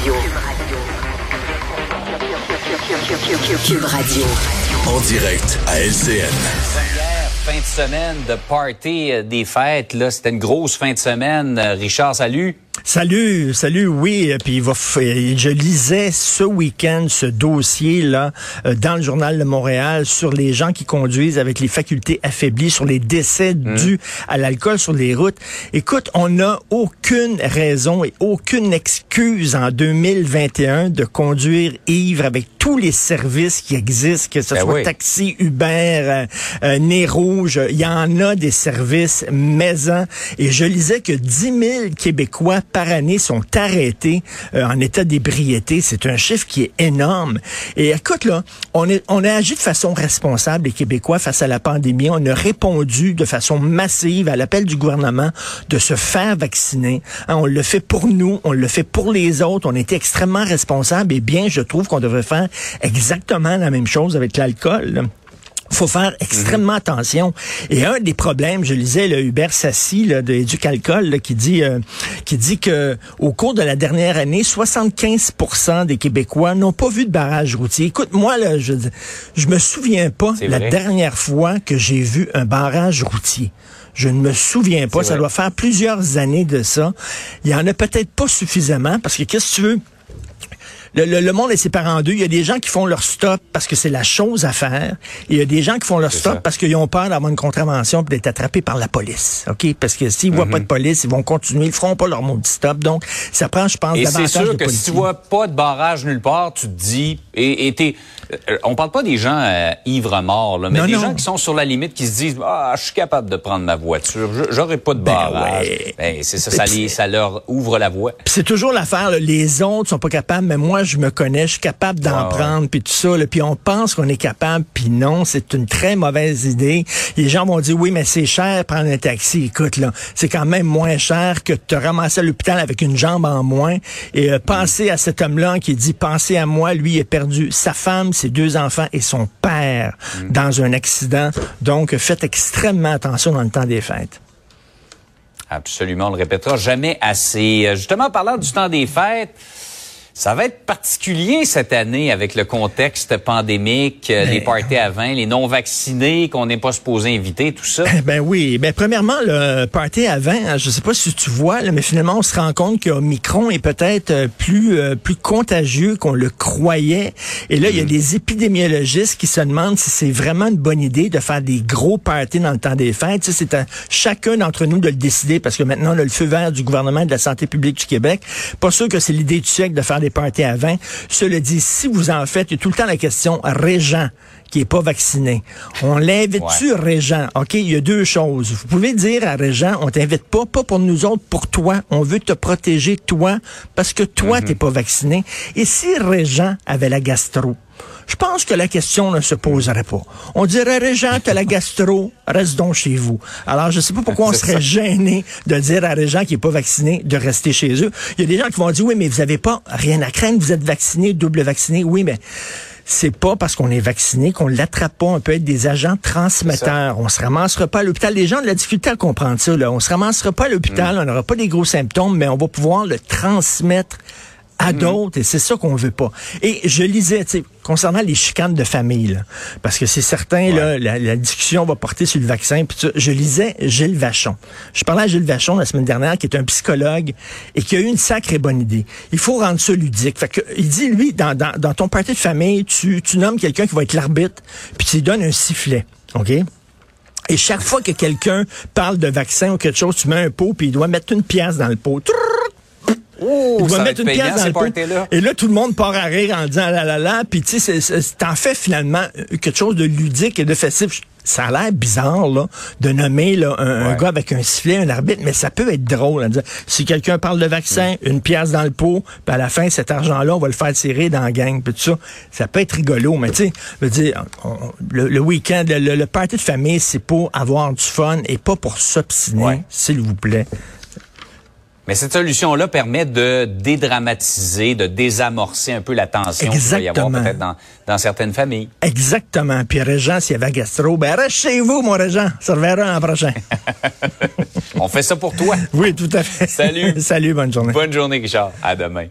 Radio. Cube Radio. En direct à LCN. Fin de semaine de party euh, des fêtes, là, c'était une grosse fin de semaine. Euh, Richard, salut. Salut, salut, oui. Puis il va je lisais ce week-end ce dossier-là euh, dans le journal de Montréal sur les gens qui conduisent avec les facultés affaiblies, sur les décès Mmh. dus à l'alcool sur les routes. Écoute, on n'a aucune raison et aucune excuse en 2021 de conduire ivre avec tous les services qui existent, que ce Ben soit oui. taxi, Uber, euh, euh, Nez Rouge. Il y en a des services maison. Et je lisais que 10 000 Québécois par année sont arrêtés euh, en état d'ébriété. C'est un chiffre qui est énorme. Et écoute, là, on, est, on a agi de façon responsable, les Québécois, face à la pandémie. On a répondu de façon massive à l'appel du gouvernement de se faire vacciner. Hein, on le fait pour nous, on le fait pour les autres. On était extrêmement responsables. Et bien, je trouve qu'on devrait faire exactement la même chose avec l'alcool. Faut faire extrêmement attention. Et un des problèmes, je lisais le Hubert Sassi là, de Éducalcool là, qui dit euh, qui dit que au cours de la dernière année, 75% des Québécois n'ont pas vu de barrage routier. Écoute, moi là, je je me souviens pas la vrai. dernière fois que j'ai vu un barrage routier. Je ne me souviens pas. Ça doit faire plusieurs années de ça. Il y en a peut-être pas suffisamment parce que qu'est-ce que tu veux? Le, le- le monde est séparé en deux. Il y a des gens qui font leur stop parce que c'est la chose à faire. Et il y a des gens qui font leur C'est stop ça. parce qu'ils ont peur d'avoir une contravention et d'être attrapés par la police. OK? Parce que s'ils voient Mhm. pas de police, ils vont continuer. Ils feront pas leur mot de stop. Donc, ça prend, je pense, Et c'est davantage sûr de que si tu vois pas de barrage nulle part, tu te dis, et, et t'es- on parle pas des gens euh, ivres morts, là, mais Non, des non. gens qui sont sur la limite, qui se disent, ah, je suis capable de prendre ma voiture, Je- j'aurai pas de barrage. ouais. Ben, c'est ça, ça, les- leur ouvre la voie. C'est toujours l'affaire, les autres sont pas capables, mais moi je me connais, je suis capable d'en prendre, puis tout ça, puis on pense qu'on est capable, puis non, c'est une très mauvaise idée. Les gens vont dire oui, mais c'est cher prendre un taxi. Écoute là, c'est quand même moins cher que de te ramasser à l'hôpital avec une jambe en moins. Et euh, pensez à cet homme-là qui dit pensez à moi, lui il a perdu sa femme, ses deux enfants et son père dans un accident. Donc faites extrêmement attention dans le temps des fêtes. Absolument, on le répétera jamais assez. Euh, Justement, parlant du temps des fêtes, ça va être particulier cette année avec le contexte pandémique, euh, les parties à 20, les non-vaccinés qu'on n'est pas supposé inviter, tout ça. Ben oui, ben premièrement le party avant, hein, je sais pas si tu vois, là, mais finalement on se rend compte que Omicron est peut-être euh, plus euh, plus contagieux qu'on le croyait. Et là, il y a des épidémiologistes qui se demandent si c'est vraiment une bonne idée de faire des gros parties dans le temps des fêtes. Tu sais, c'est à chacun d'entre nous de le décider parce que maintenant on a le feu vert du gouvernement de la santé publique du Québec. Pas sûr que c'est l'idée du siècle de faire des parties à 20. Cela dit, si vous en faites, il y a tout le temps la question Régent qui est pas vacciné. On l'invite-tu, Régent? OK, il y a deux choses. Vous pouvez dire à Régent, on t'invite pas, pas pour nous autres, pour toi. On veut te protéger, toi, parce que toi, t'es pas vacciné. Et si Régent avait la gastro? Je pense que la question ne se poserait pas. On dirait, Régent, t'as la gastro, reste donc chez vous. Alors, je sais pas pourquoi on serait gêné de dire à Régent qui est pas vacciné de rester chez eux. Il y a des gens qui vont dire, oui, mais vous avez pas rien à craindre, vous êtes vacciné, double vacciné. Oui, mais c'est pas parce qu'on est vacciné qu'on l'attrape pas. On peut être des agents transmetteurs. On se ramassera pas à l'hôpital. Les gens ont de la difficulté à comprendre ça. Là. On se ramassera pas à l'hôpital. On n'aura pas des gros symptômes, mais on va pouvoir le transmettre à d'autres, et c'est ça qu'on veut pas. Et je lisais, tu sais, concernant les chicanes de famille, là, parce que c'est certain, là, la, la discussion va porter sur le vaccin, puis je lisais Gilles Vachon. Je parlais à Gilles Vachon la semaine dernière, qui est un psychologue, et qui a eu une sacrée bonne idée. Il faut rendre ça ludique. Fait que, il dit, lui, dans, dans, dans ton party de famille, tu, tu nommes quelqu'un qui va être l'arbitre, puis tu lui donnes un sifflet, OK? Et chaque fois que quelqu'un parle de vaccin ou quelque chose, tu mets un pot, puis il doit mettre une pièce dans le pot. Il doit ça va mettre une payant, pièce dans le pot. Et là, tout le monde part à rire en disant la la la. Puis tu sais, t'en fais finalement euh, quelque chose de ludique et de festif. Ça a l'air bizarre là, de nommer là, un, gars avec un sifflet, un arbitre, mais ça peut être drôle. hein, si quelqu'un parle de vaccin, une pièce dans le pot, puis à la fin, cet argent-là, on va le faire tirer dans la gang. Puis tout ça, ça peut être rigolo. Mais tu sais, le, le week-end, le, le- le party de famille, c'est pour avoir du fun et pas pour s'obstiner, Ouais. s'il vous plaît. Mais cette solution-là permet de dédramatiser, de désamorcer un peu la tension qu'il va y avoir peut-être dans, dans certaines familles. Exactement. Puis Régent, s'il y avait gastro, ben reste chez vous, mon Régent. Ça reverra l'an prochain. On fait ça pour toi. oui, tout à fait. Salut. Salut, bonne journée. Bonne journée, Richard. À demain.